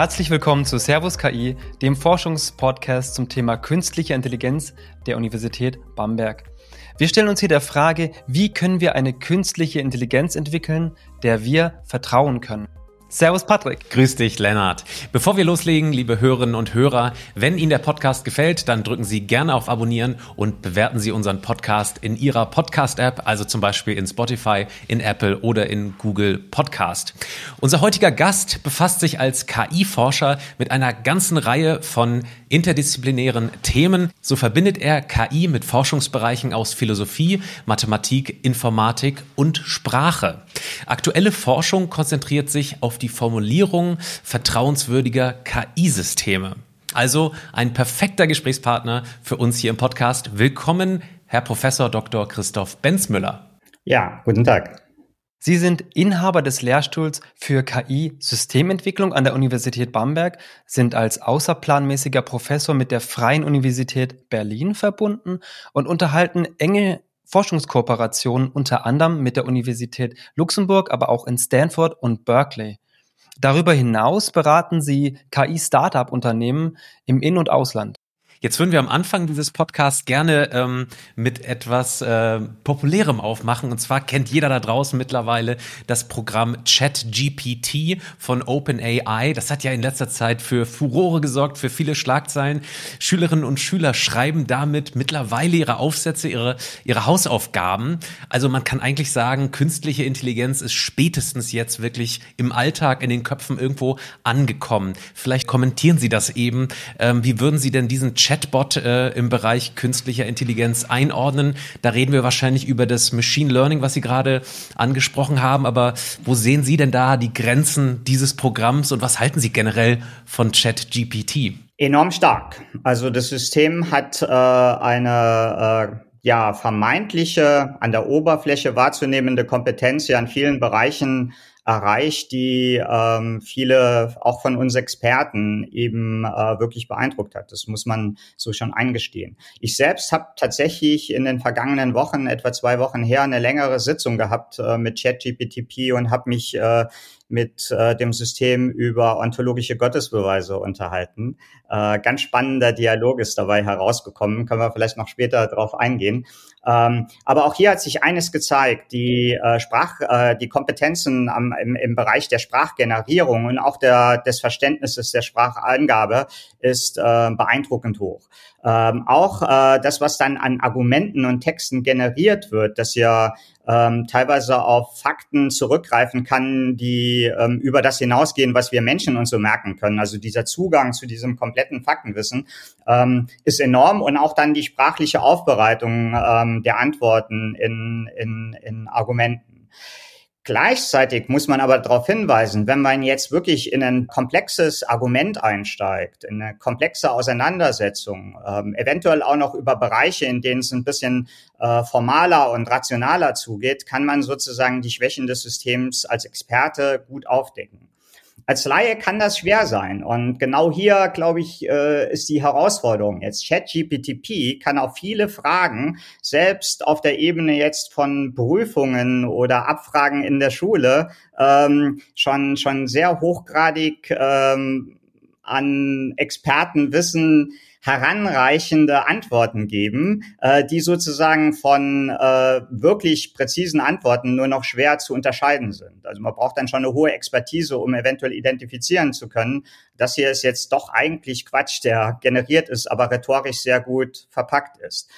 Herzlich willkommen zu Servus KI, dem Forschungspodcast zum Thema künstliche Intelligenz der Universität Bamberg. Wir stellen uns hier der Frage, wie können wir eine künstliche Intelligenz entwickeln, der wir vertrauen können. Servus Patrick. Grüß dich, Lennart. Bevor wir loslegen, liebe Hörerinnen und Hörer, wenn Ihnen der Podcast gefällt, dann drücken Sie gerne auf Abonnieren und bewerten Sie unseren Podcast in Ihrer Podcast-App, also zum Beispiel in Spotify, in Apple oder in Google Podcast. Unser heutiger Gast befasst sich als KI-Forscher mit einer ganzen Reihe von interdisziplinären Themen. So verbindet er KI mit Forschungsbereichen aus Philosophie, Mathematik, Informatik und Sprache. Aktuelle Forschung konzentriert sich auf die Formulierung vertrauenswürdiger KI-Systeme. Also ein perfekter Gesprächspartner für uns hier im Podcast. Willkommen, Herr Professor Dr. Christoph Benzmüller. Ja, guten Tag. Sie sind Inhaber des Lehrstuhls für KI-Systementwicklung an der Universität Bamberg, sind als außerplanmäßiger Professor mit der Freien Universität Berlin verbunden und unterhalten enge Forschungskooperationen unter anderem mit der Universität Luxemburg, aber auch in Stanford und Berkeley. Darüber hinaus beraten sie KI-Startup-Unternehmen im In- und Ausland. Jetzt würden wir am Anfang dieses Podcasts gerne ähm, mit etwas äh, Populärem aufmachen. Und zwar kennt jeder da draußen mittlerweile das Programm ChatGPT von OpenAI. Das hat ja in letzter Zeit für Furore gesorgt, für viele Schlagzeilen. Schülerinnen und Schüler schreiben damit mittlerweile ihre Aufsätze, ihre, ihre Hausaufgaben. Also man kann eigentlich sagen, künstliche Intelligenz ist spätestens jetzt wirklich im Alltag, in den Köpfen irgendwo angekommen. Vielleicht kommentieren Sie das eben. Ähm, wie würden Sie denn diesen Chat Chatbot äh, im Bereich künstlicher Intelligenz einordnen. Da reden wir wahrscheinlich über das Machine Learning, was Sie gerade angesprochen haben. Aber wo sehen Sie denn da die Grenzen dieses Programms und was halten Sie generell von ChatGPT? Enorm stark. Also das System hat äh, eine äh ja, vermeintliche, an der Oberfläche wahrzunehmende Kompetenz ja in vielen Bereichen erreicht, die ähm, viele auch von uns Experten eben äh, wirklich beeindruckt hat. Das muss man so schon eingestehen. Ich selbst habe tatsächlich in den vergangenen Wochen, etwa zwei Wochen her, eine längere Sitzung gehabt äh, mit ChatGPTP und habe mich äh, mit äh, dem System über ontologische Gottesbeweise unterhalten. Äh, ganz spannender Dialog ist dabei herausgekommen, können wir vielleicht noch später darauf eingehen. Ähm, aber auch hier hat sich eines gezeigt, die äh, Sprach, äh, die Kompetenzen am, im, im Bereich der Sprachgenerierung und auch der, des Verständnisses der Sprachangabe ist äh, beeindruckend hoch. Ähm, auch äh, das, was dann an Argumenten und Texten generiert wird, das ja ähm, teilweise auf Fakten zurückgreifen kann, die ähm, über das hinausgehen, was wir Menschen uns so merken können. Also dieser Zugang zu diesem kompletten Faktenwissen ähm, ist enorm und auch dann die sprachliche Aufbereitung ähm, der Antworten in, in, in Argumenten. Gleichzeitig muss man aber darauf hinweisen, wenn man jetzt wirklich in ein komplexes Argument einsteigt, in eine komplexe Auseinandersetzung, ähm, eventuell auch noch über Bereiche, in denen es ein bisschen äh, formaler und rationaler zugeht, kann man sozusagen die Schwächen des Systems als Experte gut aufdecken. Als Laie kann das schwer sein. Und genau hier, glaube ich, äh, ist die Herausforderung jetzt. ChatGPTP kann auf viele Fragen, selbst auf der Ebene jetzt von Prüfungen oder Abfragen in der Schule, ähm, schon, schon sehr hochgradig ähm, an Expertenwissen heranreichende Antworten geben, äh, die sozusagen von äh, wirklich präzisen Antworten nur noch schwer zu unterscheiden sind. Also man braucht dann schon eine hohe Expertise, um eventuell identifizieren zu können, das hier ist jetzt doch eigentlich Quatsch, der generiert ist, aber rhetorisch sehr gut verpackt ist.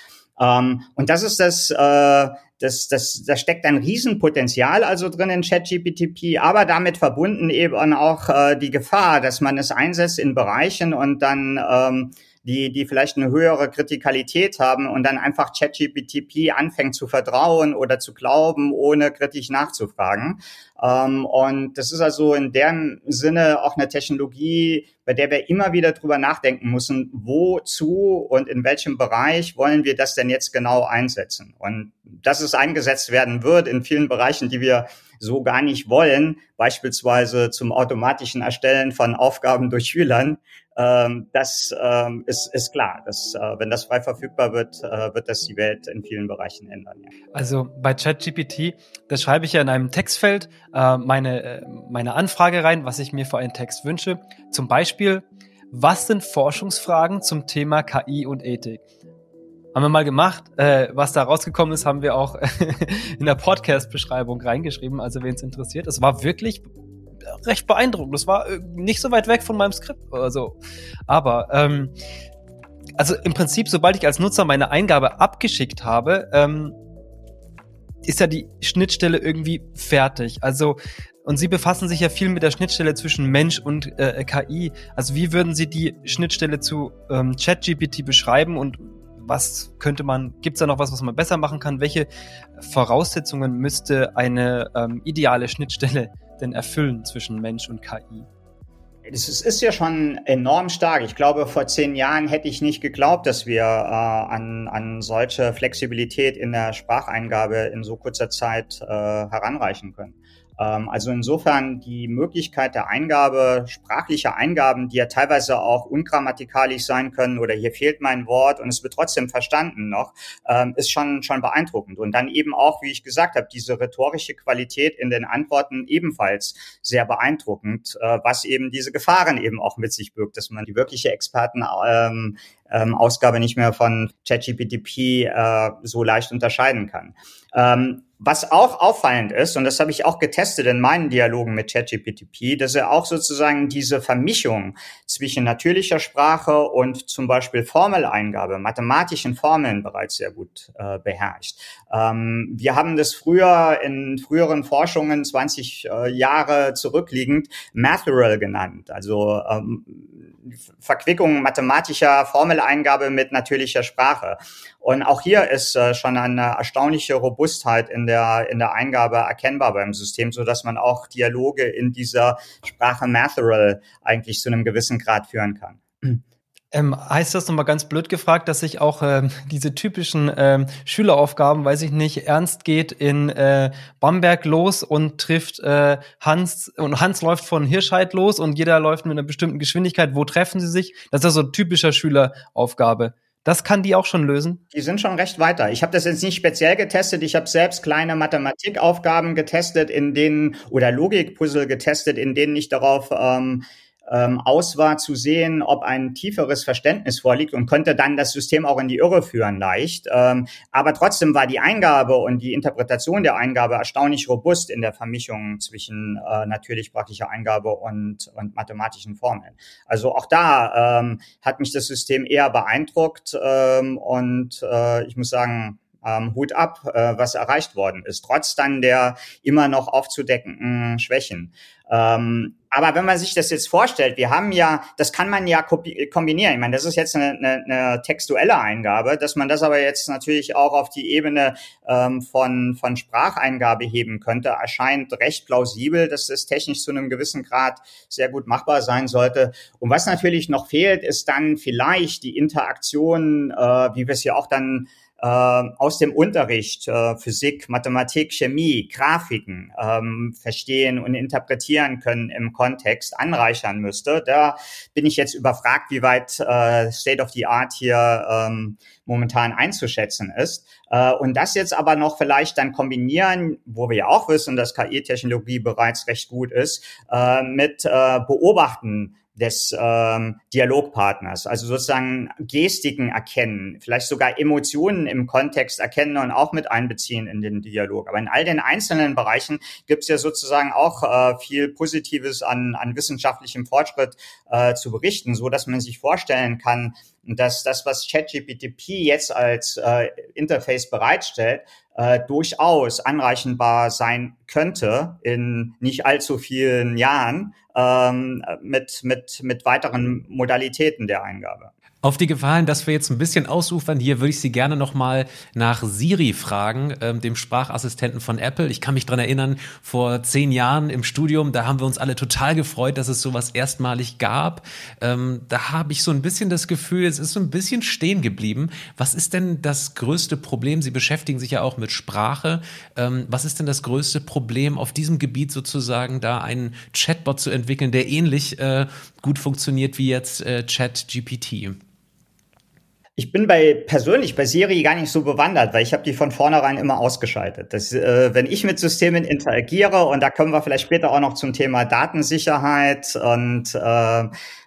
Ähm, und das ist das, äh, das, das, da steckt ein Riesenpotenzial also drin in ChatGPTP, aber damit verbunden eben auch äh, die Gefahr, dass man es einsetzt in Bereichen und dann ähm, die, die vielleicht eine höhere Kritikalität haben und dann einfach ChatGPT anfängt zu vertrauen oder zu glauben, ohne kritisch nachzufragen. Ähm, und das ist also in dem Sinne auch eine Technologie, bei der wir immer wieder drüber nachdenken müssen, wozu und in welchem Bereich wollen wir das denn jetzt genau einsetzen. Und dass es eingesetzt werden wird in vielen Bereichen, die wir so gar nicht wollen, beispielsweise zum automatischen Erstellen von Aufgaben durch Schülern, ähm, das ähm, ist, ist klar. Dass, äh, wenn das frei verfügbar wird, äh, wird das die Welt in vielen Bereichen ändern. Ja. Also bei ChatGPT, das schreibe ich ja in einem Textfeld äh, meine, äh, meine Anfrage rein, was ich mir für einen Text wünsche. Zum Beispiel, was sind Forschungsfragen zum Thema KI und Ethik? Haben wir mal gemacht. Äh, was da rausgekommen ist, haben wir auch in der Podcast-Beschreibung reingeschrieben. Also wen es interessiert. Es war wirklich recht beeindruckend. Das war äh, nicht so weit weg von meinem Skript oder so. Aber ähm, also im Prinzip, sobald ich als Nutzer meine Eingabe abgeschickt habe, ähm, ist ja die Schnittstelle irgendwie fertig. Also und Sie befassen sich ja viel mit der Schnittstelle zwischen Mensch und äh, KI. Also wie würden Sie die Schnittstelle zu ähm, ChatGPT beschreiben und was könnte man, gibt es da noch was, was man besser machen kann? Welche Voraussetzungen müsste eine ähm, ideale Schnittstelle denn erfüllen zwischen Mensch und KI? Es ist ja schon enorm stark. Ich glaube, vor zehn Jahren hätte ich nicht geglaubt, dass wir äh, an, an solche Flexibilität in der Spracheingabe in so kurzer Zeit äh, heranreichen können. Ähm, also insofern die Möglichkeit der Eingabe, sprachlicher Eingaben, die ja teilweise auch ungrammatikalisch sein können oder hier fehlt mein Wort und es wird trotzdem verstanden noch, ähm, ist schon, schon beeindruckend. Und dann eben auch, wie ich gesagt habe, diese rhetorische Qualität in den Antworten ebenfalls sehr beeindruckend, äh, was eben diese Gefahren eben auch mit sich birgt, dass man die wirkliche Experten ähm, ähm, Ausgabe nicht mehr von ChatGPT äh, so leicht unterscheiden kann. Ähm, was auch auffallend ist, und das habe ich auch getestet in meinen Dialogen mit ChatGPT, dass er auch sozusagen diese Vermischung zwischen natürlicher Sprache und zum Beispiel Formeleingabe, mathematischen Formeln bereits sehr gut äh, beherrscht. Ähm, wir haben das früher in früheren Forschungen 20 äh, Jahre zurückliegend Matheral genannt, also ähm, Verquickung mathematischer Formeleingabe mit natürlicher Sprache. Und auch hier ist äh, schon eine erstaunliche Robustheit in der, in der Eingabe erkennbar beim System, so dass man auch Dialoge in dieser Sprache Matheral eigentlich zu einem gewissen Grad führen kann. Ähm, heißt das nochmal ganz blöd gefragt, dass ich auch ähm, diese typischen ähm, Schüleraufgaben, weiß ich nicht, Ernst geht in äh, Bamberg los und trifft äh, Hans und Hans läuft von Hirscheid los und jeder läuft mit einer bestimmten Geschwindigkeit. Wo treffen sie sich? Das ist so ein typischer Schüleraufgabe. Das kann die auch schon lösen? Die sind schon recht weiter. Ich habe das jetzt nicht speziell getestet. Ich habe selbst kleine Mathematikaufgaben getestet, in denen oder Logikpuzzle getestet, in denen ich darauf ähm, ähm, aus war zu sehen, ob ein tieferes Verständnis vorliegt und könnte dann das System auch in die Irre führen leicht. Ähm, aber trotzdem war die Eingabe und die Interpretation der Eingabe erstaunlich robust in der Vermischung zwischen äh, natürlich sprachlicher Eingabe und, und mathematischen Formeln. Also auch da ähm, hat mich das System eher beeindruckt ähm, und äh, ich muss sagen, ähm, Hut ab, äh, was erreicht worden ist, trotz dann der immer noch aufzudeckenden Schwächen. Ähm, aber wenn man sich das jetzt vorstellt, wir haben ja, das kann man ja kombinieren. Ich meine, das ist jetzt eine, eine, eine textuelle Eingabe, dass man das aber jetzt natürlich auch auf die Ebene ähm, von, von Spracheingabe heben könnte, erscheint recht plausibel, dass das technisch zu einem gewissen Grad sehr gut machbar sein sollte. Und was natürlich noch fehlt, ist dann vielleicht die Interaktion, äh, wie wir es ja auch dann äh, aus dem Unterricht äh, Physik, Mathematik, Chemie, Grafiken ähm, verstehen und interpretieren können im Kontext anreichern müsste. Da bin ich jetzt überfragt, wie weit äh, State of the Art hier ähm, momentan einzuschätzen ist. Äh, und das jetzt aber noch vielleicht dann kombinieren, wo wir ja auch wissen, dass KI-Technologie bereits recht gut ist, äh, mit äh, Beobachten des ähm, Dialogpartners, also sozusagen Gestiken erkennen, vielleicht sogar Emotionen im Kontext erkennen und auch mit einbeziehen in den Dialog. Aber in all den einzelnen Bereichen gibt es ja sozusagen auch äh, viel Positives an, an wissenschaftlichem Fortschritt äh, zu berichten, so dass man sich vorstellen kann, dass das, was ChatGPT jetzt als äh, Interface bereitstellt, äh, durchaus anreichendbar sein könnte in nicht allzu vielen Jahren ähm, mit, mit, mit weiteren Modalitäten der Eingabe. Auf die Gefallen, dass wir jetzt ein bisschen ausufern, hier würde ich Sie gerne nochmal nach Siri fragen, ähm, dem Sprachassistenten von Apple. Ich kann mich dran erinnern, vor zehn Jahren im Studium, da haben wir uns alle total gefreut, dass es sowas erstmalig gab. Ähm, da habe ich so ein bisschen das Gefühl, es ist so ein bisschen stehen geblieben. Was ist denn das größte Problem? Sie beschäftigen sich ja auch mit Sprache. Ähm, was ist denn das größte Problem auf diesem Gebiet sozusagen, da einen Chatbot zu entwickeln, der ähnlich äh, gut funktioniert wie jetzt äh, ChatGPT? Ich bin bei persönlich bei Siri gar nicht so bewandert, weil ich habe die von vornherein immer ausgeschaltet. Das, äh, wenn ich mit Systemen interagiere und da kommen wir vielleicht später auch noch zum Thema Datensicherheit und äh,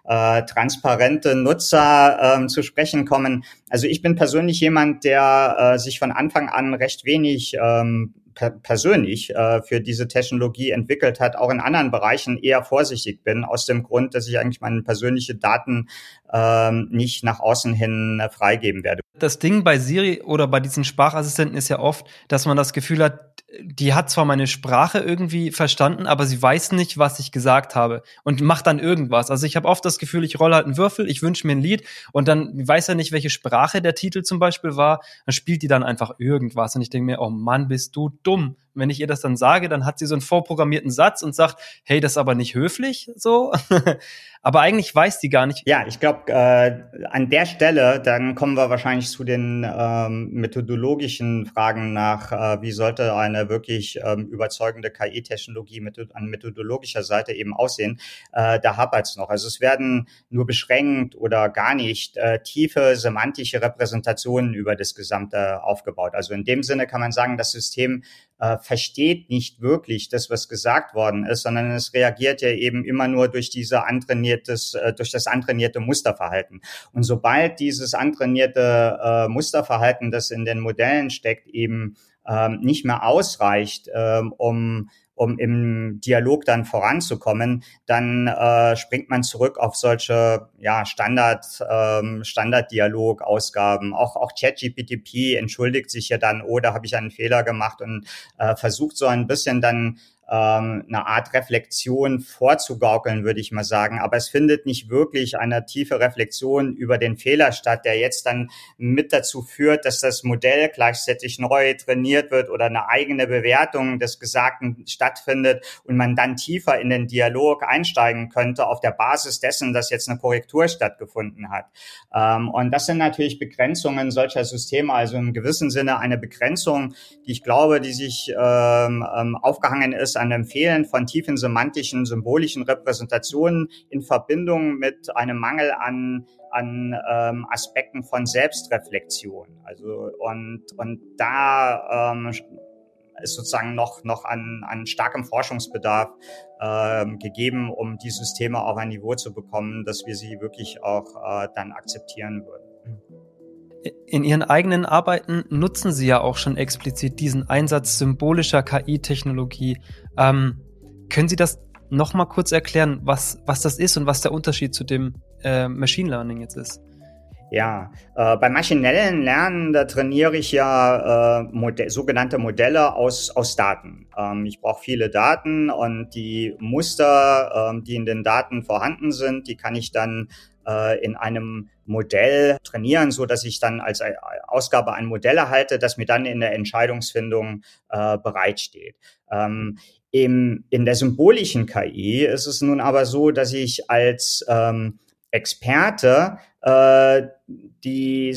äh, transparente Nutzer äh, zu sprechen kommen. Also ich bin persönlich jemand, der äh, sich von Anfang an recht wenig ähm, per persönlich äh, für diese Technologie entwickelt hat, auch in anderen Bereichen eher vorsichtig bin, aus dem Grund, dass ich eigentlich meine persönliche Daten ähm, nicht nach außen hin äh, freigeben werde. Das Ding bei Siri oder bei diesen Sprachassistenten ist ja oft, dass man das Gefühl hat, die hat zwar meine Sprache irgendwie verstanden, aber sie weiß nicht, was ich gesagt habe und macht dann irgendwas. Also ich habe oft das Gefühl, ich rolle halt einen Würfel, ich wünsche mir ein Lied und dann weiß er nicht, welche Sprache der Titel zum Beispiel war, dann spielt die dann einfach irgendwas und ich denke mir, oh Mann, bist du dumm wenn ich ihr das dann sage, dann hat sie so einen vorprogrammierten Satz und sagt, hey, das ist aber nicht höflich, so. aber eigentlich weiß die gar nicht. Ja, ich glaube, äh, an der Stelle, dann kommen wir wahrscheinlich zu den ähm, methodologischen Fragen nach, äh, wie sollte eine wirklich ähm, überzeugende KI-Technologie method an methodologischer Seite eben aussehen. Äh, da hapert es noch. Also es werden nur beschränkt oder gar nicht äh, tiefe semantische Repräsentationen über das Gesamte aufgebaut. Also in dem Sinne kann man sagen, das System äh, versteht nicht wirklich das, was gesagt worden ist, sondern es reagiert ja eben immer nur durch diese antrainiertes, äh, durch das antrainierte Musterverhalten. Und sobald dieses antrainierte äh, Musterverhalten, das in den Modellen steckt, eben ähm, nicht mehr ausreicht, ähm, um um im Dialog dann voranzukommen, dann äh, springt man zurück auf solche ja, Standard, ähm, Standarddialog-Ausgaben. Auch, auch ChatGPT entschuldigt sich ja dann, oh, da habe ich einen Fehler gemacht und äh, versucht so ein bisschen dann ähm, eine Art Reflexion vorzugaukeln, würde ich mal sagen. Aber es findet nicht wirklich eine tiefe Reflexion über den Fehler statt, der jetzt dann mit dazu führt, dass das Modell gleichzeitig neu trainiert wird oder eine eigene Bewertung des Gesagten stattfindet und man dann tiefer in den Dialog einsteigen könnte auf der Basis dessen, dass jetzt eine Korrektur stattgefunden hat. Ähm, und das sind natürlich Begrenzungen solcher Systeme, also im gewissen Sinne eine Begrenzung, die ich glaube, die sich ähm, ähm aufgehangen ist an dem Fehlen von tiefen semantischen, symbolischen Repräsentationen in Verbindung mit einem Mangel an an ähm, Aspekten von Selbstreflexion. Also und und da ähm, ist sozusagen noch noch an, an starkem Forschungsbedarf ähm, gegeben, um die Systeme auf ein Niveau zu bekommen, dass wir sie wirklich auch äh, dann akzeptieren würden. In Ihren eigenen Arbeiten nutzen Sie ja auch schon explizit diesen Einsatz symbolischer KI-Technologie. Ähm, können Sie das noch mal kurz erklären, was, was das ist und was der Unterschied zu dem äh, Machine Learning jetzt ist? Ja, äh, beim maschinellen Lernen, da trainiere ich ja äh, Modell, sogenannte Modelle aus, aus Daten. Ähm, ich brauche viele Daten und die Muster, ähm, die in den Daten vorhanden sind, die kann ich dann äh, in einem Modell trainieren, so dass ich dann als Ausgabe ein Modell erhalte, das mir dann in der Entscheidungsfindung äh, bereitsteht. Ähm, im, in der symbolischen KI ist es nun aber so, dass ich als ähm, Experte äh, Uh, die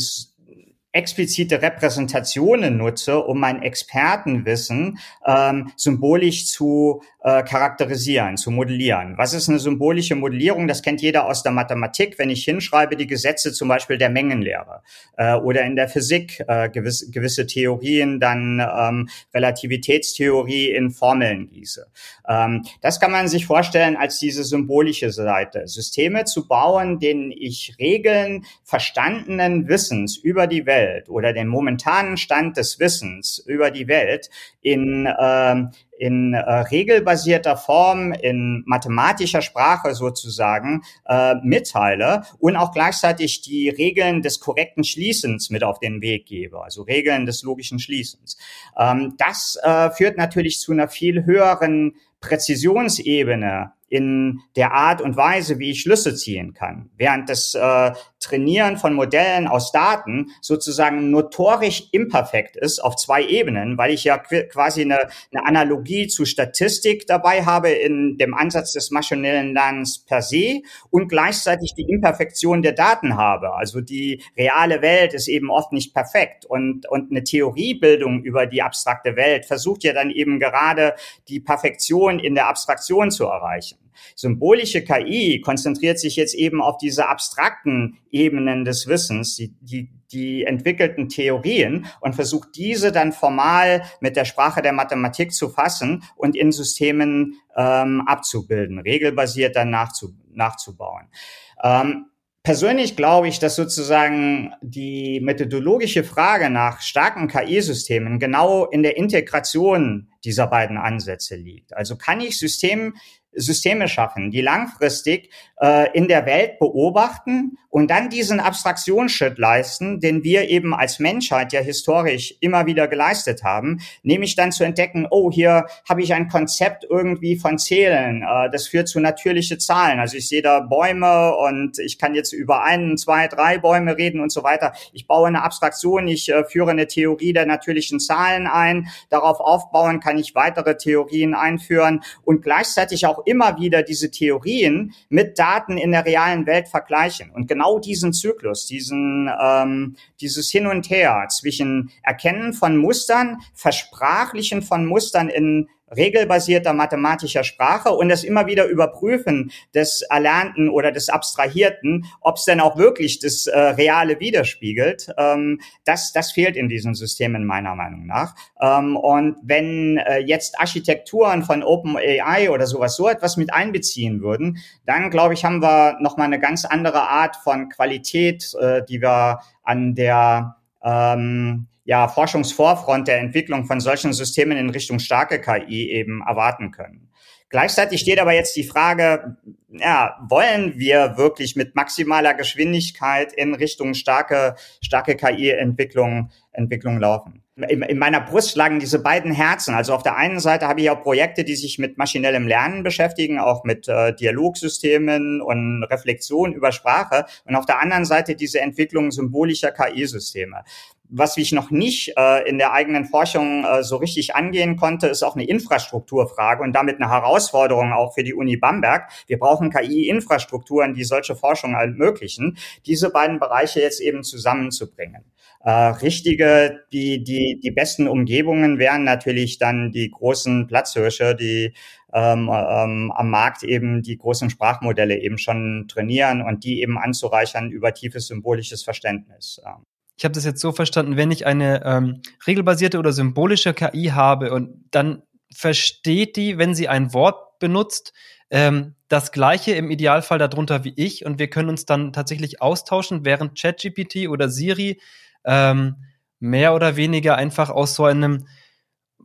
explizite Repräsentationen nutze, um mein Expertenwissen ähm, symbolisch zu äh, charakterisieren, zu modellieren. Was ist eine symbolische Modellierung? Das kennt jeder aus der Mathematik. Wenn ich hinschreibe, die Gesetze zum Beispiel der Mengenlehre äh, oder in der Physik äh, gewisse, gewisse Theorien, dann ähm, Relativitätstheorie in Formeln gieße. Ähm, das kann man sich vorstellen als diese symbolische Seite. Systeme zu bauen, denen ich Regeln verstandenen Wissens über die Welt oder den momentanen Stand des Wissens über die Welt in ähm, in äh, regelbasierter Form, in mathematischer Sprache sozusagen äh, mitteile und auch gleichzeitig die Regeln des korrekten Schließens mit auf den Weg gebe, also Regeln des logischen Schließens. Ähm, das äh, führt natürlich zu einer viel höheren Präzisionsebene in der Art und Weise, wie ich Schlüsse ziehen kann. Während das äh, Trainieren von Modellen aus Daten sozusagen notorisch imperfekt ist auf zwei Ebenen, weil ich ja quasi eine, eine Analogie zu Statistik dabei habe in dem Ansatz des maschinellen Lernens per se und gleichzeitig die Imperfektion der Daten habe. Also die reale Welt ist eben oft nicht perfekt und, und eine Theoriebildung über die abstrakte Welt versucht ja dann eben gerade die Perfektion in der Abstraktion zu erreichen. Symbolische KI konzentriert sich jetzt eben auf diese abstrakten Ebenen des Wissens, die, die, die entwickelten Theorien und versucht diese dann formal mit der Sprache der Mathematik zu fassen und in Systemen ähm, abzubilden, regelbasiert dann nachzu, nachzubauen. Ähm, Persönlich glaube ich, dass sozusagen die methodologische Frage nach starken KI-Systemen genau in der Integration dieser beiden Ansätze liegt. Also kann ich System, Systeme schaffen, die langfristig äh, in der Welt beobachten und dann diesen Abstraktionsschritt leisten, den wir eben als Menschheit ja historisch immer wieder geleistet haben, nämlich dann zu entdecken, oh, hier habe ich ein Konzept irgendwie von Zählen, äh, das führt zu natürliche Zahlen. Also ich sehe da Bäume und ich kann jetzt über einen, zwei, drei Bäume reden und so weiter. Ich baue eine Abstraktion, ich äh, führe eine Theorie der natürlichen Zahlen ein, darauf aufbauen kann ich weitere Theorien einführen und gleichzeitig auch immer wieder diese Theorien mit Daten in der realen Welt vergleichen. Und genau diesen Zyklus, diesen, ähm, dieses Hin und Her zwischen Erkennen von Mustern, Versprachlichen von Mustern in regelbasierter mathematischer Sprache und das immer wieder überprüfen des Erlernten oder des Abstrahierten, ob es denn auch wirklich das äh, Reale widerspiegelt, ähm, das, das fehlt in diesen Systemen meiner Meinung nach. Ähm, und wenn äh, jetzt Architekturen von OpenAI oder sowas so etwas mit einbeziehen würden, dann glaube ich, haben wir nochmal eine ganz andere Art von Qualität, äh, die wir an der ähm, ja, Forschungsvorfront der Entwicklung von solchen Systemen in Richtung starke KI eben erwarten können. Gleichzeitig steht aber jetzt die Frage, ja, wollen wir wirklich mit maximaler Geschwindigkeit in Richtung starke, starke KI-Entwicklung Entwicklung laufen? In, in meiner Brust schlagen diese beiden Herzen. Also auf der einen Seite habe ich auch Projekte, die sich mit maschinellem Lernen beschäftigen, auch mit äh, Dialogsystemen und Reflexion über Sprache. Und auf der anderen Seite diese Entwicklung symbolischer KI-Systeme was ich noch nicht äh, in der eigenen Forschung äh, so richtig angehen konnte, ist auch eine Infrastrukturfrage und damit eine Herausforderung auch für die Uni Bamberg. Wir brauchen KI-Infrastrukturen, die solche Forschung ermöglichen, diese beiden Bereiche jetzt eben zusammenzubringen. Äh, richtige, die, die, die besten Umgebungen wären natürlich dann die großen Platzhirsche, die ähm, ähm, am Markt eben die großen Sprachmodelle eben schon trainieren und die eben anzureichern über tiefes symbolisches Verständnis. Ähm ich habe das jetzt so verstanden, wenn ich eine ähm, regelbasierte oder symbolische KI habe und dann versteht die, wenn sie ein Wort benutzt, ähm, das gleiche im Idealfall darunter wie ich und wir können uns dann tatsächlich austauschen, während ChatGPT oder Siri ähm, mehr oder weniger einfach aus so einem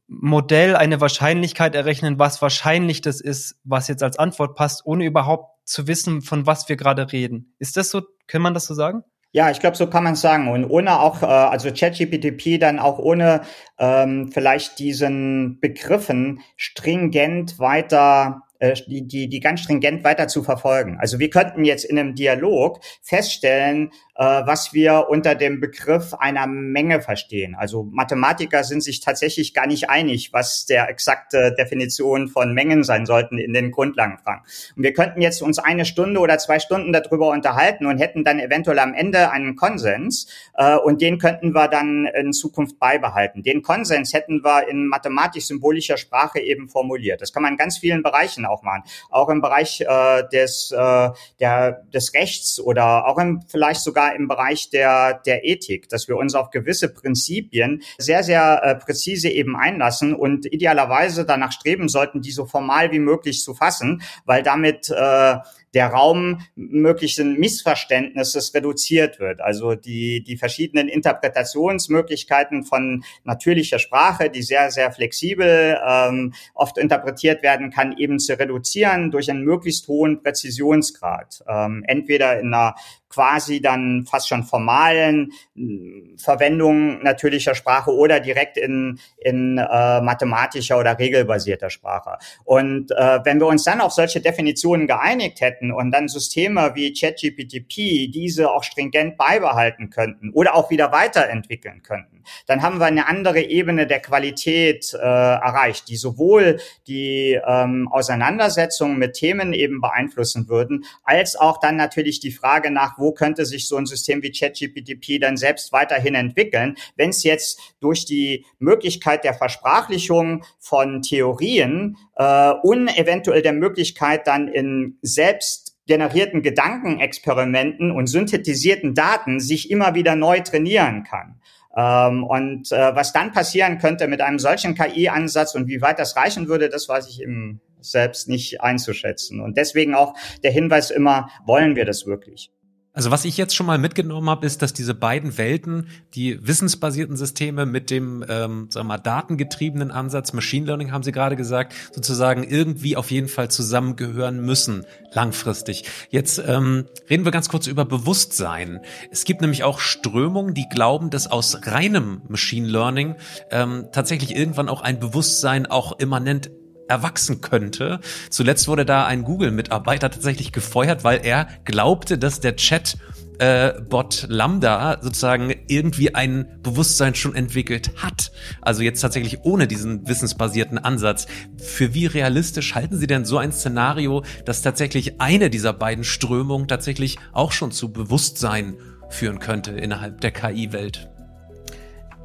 Modell eine Wahrscheinlichkeit errechnen, was wahrscheinlich das ist, was jetzt als Antwort passt, ohne überhaupt zu wissen, von was wir gerade reden. Ist das so, kann man das so sagen? Ja, ich glaube, so kann man sagen. Und ohne auch, äh, also ChatGPT dann auch ohne ähm, vielleicht diesen Begriffen stringent weiter äh, die, die, die ganz stringent weiter zu verfolgen. Also wir könnten jetzt in einem Dialog feststellen, was wir unter dem Begriff einer Menge verstehen. Also Mathematiker sind sich tatsächlich gar nicht einig, was der exakte Definition von Mengen sein sollten in den Grundlagenfragen. Und wir könnten jetzt uns eine Stunde oder zwei Stunden darüber unterhalten und hätten dann eventuell am Ende einen Konsens äh, und den könnten wir dann in Zukunft beibehalten. Den Konsens hätten wir in mathematisch-symbolischer Sprache eben formuliert. Das kann man in ganz vielen Bereichen auch machen. Auch im Bereich äh, des, äh, der, des Rechts oder auch im, vielleicht sogar im Bereich der, der Ethik, dass wir uns auf gewisse Prinzipien sehr, sehr äh, präzise eben einlassen und idealerweise danach streben sollten, die so formal wie möglich zu fassen, weil damit äh, der Raum möglichen Missverständnisses reduziert wird. Also die, die verschiedenen Interpretationsmöglichkeiten von natürlicher Sprache, die sehr, sehr flexibel ähm, oft interpretiert werden kann, eben zu reduzieren durch einen möglichst hohen Präzisionsgrad. Ähm, entweder in einer quasi dann fast schon formalen hm, Verwendung natürlicher Sprache oder direkt in, in äh, mathematischer oder regelbasierter Sprache. Und äh, wenn wir uns dann auf solche Definitionen geeinigt hätten und dann Systeme wie ChatGPTP diese auch stringent beibehalten könnten oder auch wieder weiterentwickeln könnten, dann haben wir eine andere Ebene der Qualität äh, erreicht, die sowohl die ähm, Auseinandersetzung mit Themen eben beeinflussen würden, als auch dann natürlich die Frage nach, wo könnte sich so ein System wie ChatGPT dann selbst weiterhin entwickeln, wenn es jetzt durch die Möglichkeit der Versprachlichung von Theorien äh, und eventuell der Möglichkeit dann in selbst generierten Gedankenexperimenten und synthetisierten Daten sich immer wieder neu trainieren kann. Ähm, und äh, was dann passieren könnte mit einem solchen KI-Ansatz und wie weit das reichen würde, das weiß ich eben selbst nicht einzuschätzen. Und deswegen auch der Hinweis immer, wollen wir das wirklich? Also was ich jetzt schon mal mitgenommen habe, ist, dass diese beiden Welten, die wissensbasierten Systeme mit dem, ähm, sagen wir mal, datengetriebenen Ansatz, Machine Learning haben Sie gerade gesagt, sozusagen irgendwie auf jeden Fall zusammengehören müssen, langfristig. Jetzt ähm, reden wir ganz kurz über Bewusstsein. Es gibt nämlich auch Strömungen, die glauben, dass aus reinem Machine Learning ähm, tatsächlich irgendwann auch ein Bewusstsein auch immanent erwachsen könnte. Zuletzt wurde da ein Google-Mitarbeiter tatsächlich gefeuert, weil er glaubte, dass der Chat äh, Bot Lambda sozusagen irgendwie ein Bewusstsein schon entwickelt hat. Also jetzt tatsächlich ohne diesen wissensbasierten Ansatz. Für wie realistisch halten Sie denn so ein Szenario, dass tatsächlich eine dieser beiden Strömungen tatsächlich auch schon zu Bewusstsein führen könnte innerhalb der KI-Welt?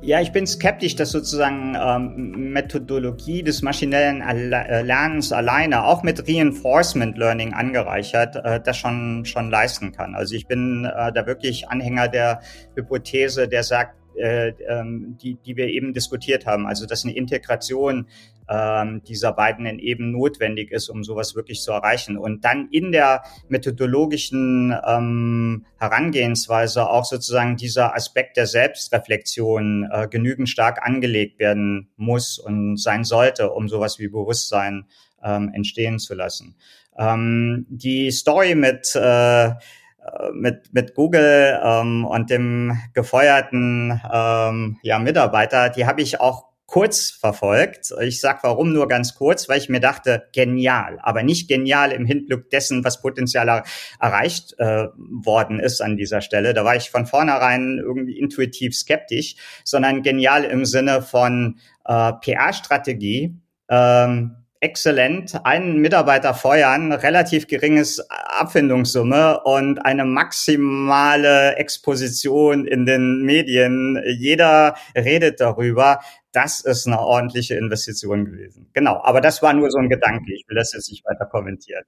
Ja, ich bin skeptisch, dass sozusagen ähm, Methodologie des maschinellen äh, Lernens alleine, auch mit Reinforcement Learning angereichert, äh, das schon schon leisten kann. Also ich bin äh, da wirklich Anhänger der Hypothese, der sagt, äh, ähm, die, die wir eben diskutiert haben. Also dass eine Integration ähm, dieser beiden eben notwendig ist, um sowas wirklich zu erreichen. Und dann in der methodologischen ähm, Herangehensweise auch sozusagen dieser Aspekt der Selbstreflexion äh, genügend stark angelegt werden muss und sein sollte, um sowas wie Bewusstsein ähm, entstehen zu lassen. Ähm, die Story mit äh, mit, mit Google ähm, und dem gefeuerten ähm, ja, Mitarbeiter, die habe ich auch kurz verfolgt. Ich sag warum nur ganz kurz, weil ich mir dachte, genial, aber nicht genial im Hinblick dessen, was potenziell erreicht äh, worden ist an dieser Stelle. Da war ich von vornherein irgendwie intuitiv skeptisch, sondern genial im Sinne von äh, PR-Strategie. Ähm, exzellent, einen Mitarbeiter feuern, relativ geringes Abfindungssumme und eine maximale Exposition in den Medien. Jeder redet darüber. Das ist eine ordentliche Investition gewesen. Genau, aber das war nur so ein Gedanke. Ich will das jetzt nicht weiter kommentieren.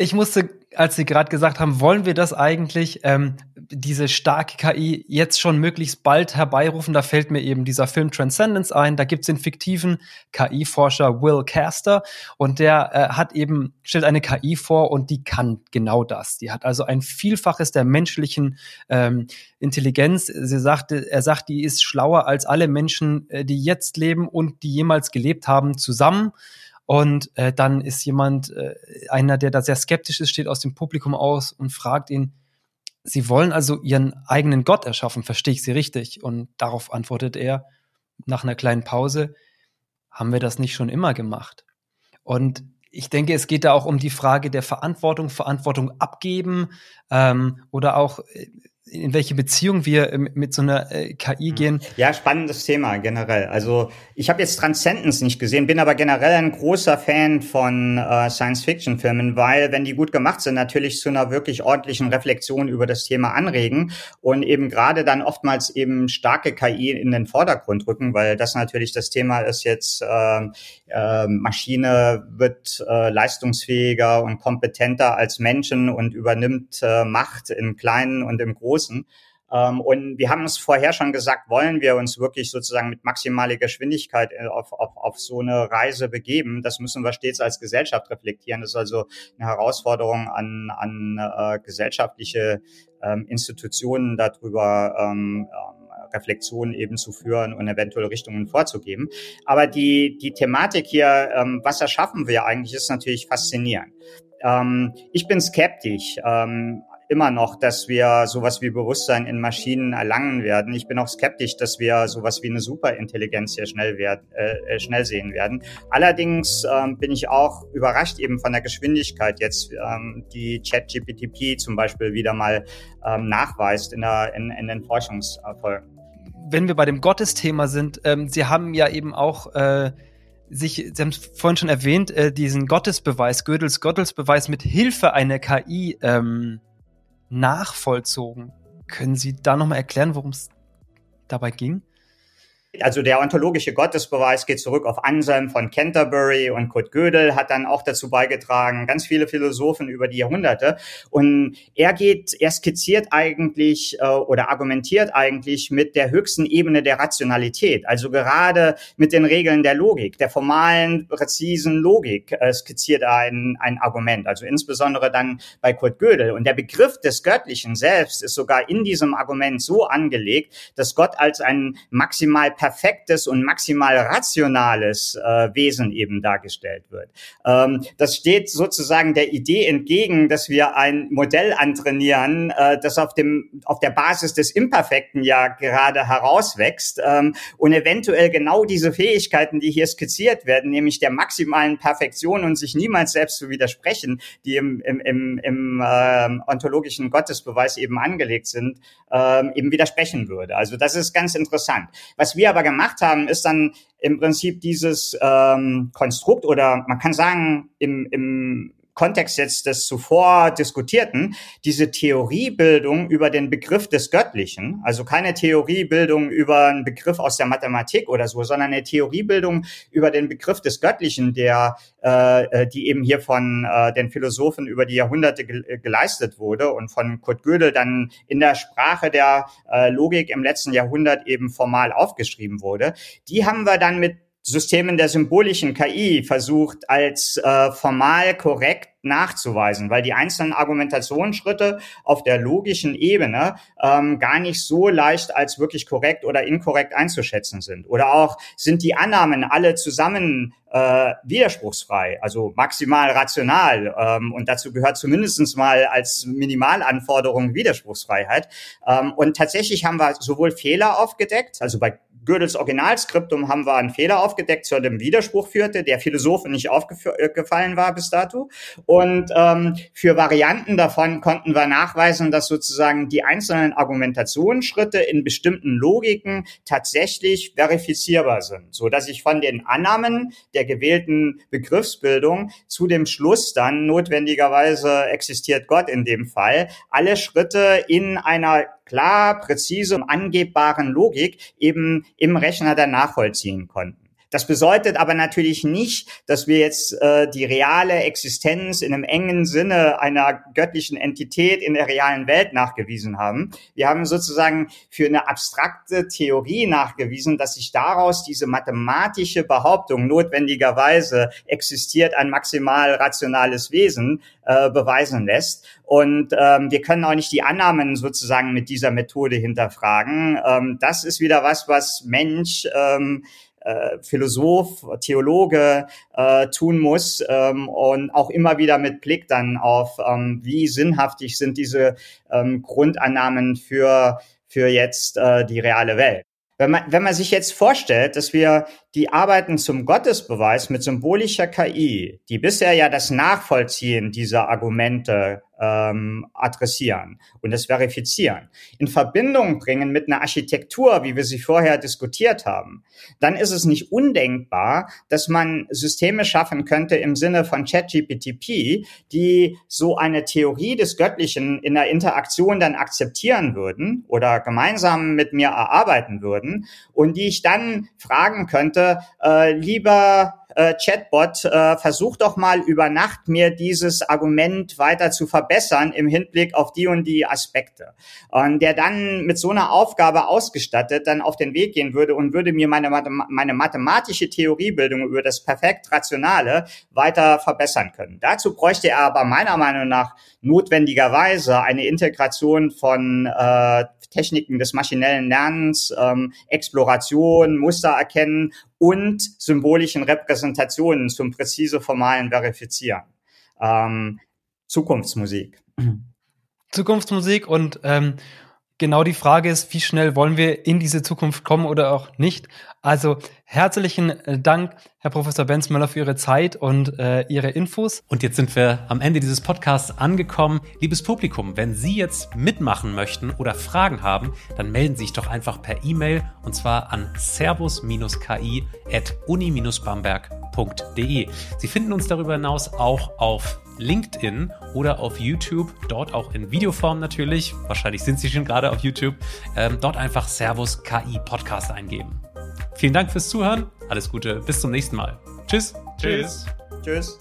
Ich musste, als Sie gerade gesagt haben, wollen wir das eigentlich, ähm, diese starke KI jetzt schon möglichst bald herbeirufen, da fällt mir eben dieser Film Transcendence ein. Da gibt's den fiktiven KI-Forscher Will Caster und der äh, hat eben, stellt eine KI vor und die kann genau das. Die hat also ein Vielfaches der menschlichen ähm, Intelligenz. Sie sagte, er sagt, die ist schlauer als alle Menschen, äh, die jetzt leben und die jemals gelebt haben, zusammen. Und äh, dann ist jemand, äh, einer, der da sehr skeptisch ist, steht aus dem Publikum aus und fragt ihn, Sie wollen also Ihren eigenen Gott erschaffen, verstehe ich Sie richtig? Und darauf antwortet er nach einer kleinen Pause, haben wir das nicht schon immer gemacht? Und ich denke, es geht da auch um die Frage der Verantwortung, Verantwortung abgeben ähm, oder auch äh, in welche Beziehung wir ähm, mit so einer äh, KI mhm. gehen. Ja, spannendes Thema generell. Also ich habe jetzt Transcendence nicht gesehen, bin aber generell ein großer Fan von äh, Science-Fiction-Filmen, weil wenn die gut gemacht sind, natürlich zu einer wirklich ordentlichen Reflexion über das Thema anregen und eben gerade dann oftmals eben starke KI in den Vordergrund rücken, weil das natürlich das Thema ist jetzt, äh, äh, Maschine wird äh, leistungsfähiger und kompetenter als Menschen und übernimmt äh, Macht im Kleinen und im Großen Großen. Ähm, und wir haben es vorher schon gesagt, wollen wir uns wirklich sozusagen mit maximaler Geschwindigkeit äh, auf, auf, auf so eine Reise begeben. Das müssen wir stets als Gesellschaft reflektieren. Das ist also eine Herausforderung an, an äh, gesellschaftliche ähm, Institutionen darüber. Ähm, ähm, Reflexionen eben zu führen und eventuell Richtungen vorzugeben. Aber die, die Thematik hier, ähm, was erschaffen wir eigentlich, ist natürlich faszinierend. Ähm, ich bin skeptisch. Ähm, immer noch, dass wir sowas wie Bewusstsein in Maschinen erlangen werden. Ich bin auch skeptisch, dass wir sowas wie eine Superintelligenz sehr schnell, werden, äh, äh, schnell sehen werden. Allerdings ähm, bin ich auch überrascht eben von der Geschwindigkeit jetzt, ähm, die ChatGPT zum Beispiel wieder mal ähm, nachweist in, der, in, in den Forschungserfolgen. Wenn wir bei dem Gottesthema sind, ähm, Sie haben ja eben auch äh, sich, Sie haben es vorhin schon erwähnt, äh, diesen Gottesbeweis, Gödels Gottesbeweis mit Hilfe einer KI ähm, nachvollzogen. Können Sie da nochmal erklären, worum es dabei ging? Also der ontologische Gottesbeweis geht zurück auf Anselm von Canterbury und Kurt Gödel hat dann auch dazu beigetragen, ganz viele Philosophen über die Jahrhunderte. Und er geht, er skizziert eigentlich äh, oder argumentiert eigentlich mit der höchsten Ebene der Rationalität, also gerade mit den Regeln der Logik, der formalen, präzisen Logik äh, skizziert er ein, ein Argument, also insbesondere dann bei Kurt Gödel. Und der Begriff des Göttlichen selbst ist sogar in diesem Argument so angelegt, dass Gott als ein maximal perfektes und maximal rationales äh, Wesen eben dargestellt wird. Ähm, das steht sozusagen der Idee entgegen, dass wir ein Modell antrainieren, äh, das auf dem auf der Basis des Imperfekten ja gerade herauswächst ähm, und eventuell genau diese Fähigkeiten, die hier skizziert werden, nämlich der maximalen Perfektion und sich niemals selbst zu widersprechen, die im, im, im, im äh, ontologischen Gottesbeweis eben angelegt sind, äh, eben widersprechen würde. Also das ist ganz interessant. Was wir aber gemacht haben, ist dann im Prinzip dieses ähm, Konstrukt oder man kann sagen, im, im Kontext jetzt des zuvor diskutierten, diese Theoriebildung über den Begriff des Göttlichen, also keine Theoriebildung über einen Begriff aus der Mathematik oder so, sondern eine Theoriebildung über den Begriff des Göttlichen, der, äh, äh die eben hier von äh, den Philosophen über die Jahrhunderte ge äh, geleistet wurde und von Kurt Gödel dann in der Sprache der äh, Logik im letzten Jahrhundert eben formal aufgeschrieben wurde. Die haben wir dann mit Systemen der symbolischen KI versucht als äh, formal korrekt nachzuweisen, weil die einzelnen Argumentationsschritte auf der logischen Ebene ähm, gar nicht so leicht als wirklich korrekt oder inkorrekt einzuschätzen sind. Oder auch sind die Annahmen alle zusammen äh, widerspruchsfrei, also maximal rational. Ähm, und dazu gehört zumindestens mal als Minimalanforderung Widerspruchsfreiheit. Ähm, und tatsächlich haben wir sowohl Fehler aufgedeckt, also bei Gödels Originalskriptum haben wir einen Fehler aufgedeckt, zu dem Widerspruch führte, der Philosophen nicht aufgefallen war bis dato. Und ähm, für Varianten davon konnten wir nachweisen, dass sozusagen die einzelnen Argumentationsschritte in bestimmten Logiken tatsächlich verifizierbar sind, so dass ich von den Annahmen der gewählten Begriffsbildung zu dem Schluss dann notwendigerweise existiert Gott in dem Fall alle Schritte in einer klar, präzise, angebbaren Logik eben im Rechner dann nachvollziehen konnten. Das bedeutet aber natürlich nicht, dass wir jetzt äh, die reale Existenz in einem engen Sinne einer göttlichen Entität in der realen Welt nachgewiesen haben. Wir haben sozusagen für eine abstrakte Theorie nachgewiesen, dass sich daraus diese mathematische Behauptung notwendigerweise existiert ein maximal rationales Wesen äh, beweisen lässt. Und ähm, wir können auch nicht die Annahmen sozusagen mit dieser Methode hinterfragen. Ähm, das ist wieder was, was Mensch ähm, äh, Philosoph, Theologe äh, tun muss ähm, und auch immer wieder mit Blick dann auf, ähm, wie sinnhaftig sind diese ähm, Grundannahmen für, für jetzt äh, die reale Welt. Wenn man, wenn man sich jetzt vorstellt, dass wir die Arbeiten zum Gottesbeweis mit symbolischer KI, die bisher ja das Nachvollziehen dieser Argumente ähm, adressieren und das verifizieren, in Verbindung bringen mit einer Architektur, wie wir sie vorher diskutiert haben, dann ist es nicht undenkbar, dass man Systeme schaffen könnte im Sinne von ChatGPTP, die so eine Theorie des Göttlichen in der Interaktion dann akzeptieren würden oder gemeinsam mit mir erarbeiten würden und die ich dann fragen könnte, äh, lieber äh, Chatbot, äh, versuch doch mal über Nacht mir dieses Argument weiter zu verbessern im Hinblick auf die und die Aspekte. Und der dann mit so einer Aufgabe ausgestattet dann auf den Weg gehen würde und würde mir meine, meine mathematische Theoriebildung über das perfekt Rationale weiter verbessern können. Dazu bräuchte er aber meiner Meinung nach notwendigerweise eine Integration von äh, Techniken des maschinellen Lernens, ähm, Exploration, Muster erkennen und symbolischen Repräsentationen zum präzise formalen Verifizieren. Ähm, Zukunftsmusik. Zukunftsmusik und ähm, genau die Frage ist, wie schnell wollen wir in diese Zukunft kommen oder auch nicht. Also herzlichen äh, Dank, Herr Professor Benzmüller, für Ihre Zeit und äh, Ihre Infos. Und jetzt sind wir am Ende dieses Podcasts angekommen. Liebes Publikum, wenn Sie jetzt mitmachen möchten oder Fragen haben, dann melden Sie sich doch einfach per E-Mail und zwar an servus-ki.uni-bamberg.de. Sie finden uns darüber hinaus auch auf LinkedIn oder auf YouTube, dort auch in Videoform natürlich. Wahrscheinlich sind Sie schon gerade auf YouTube. Ähm, dort einfach Servus KI Podcast eingeben. Vielen Dank fürs Zuhören. Alles Gute. Bis zum nächsten Mal. Tschüss. Tschüss. Tschüss.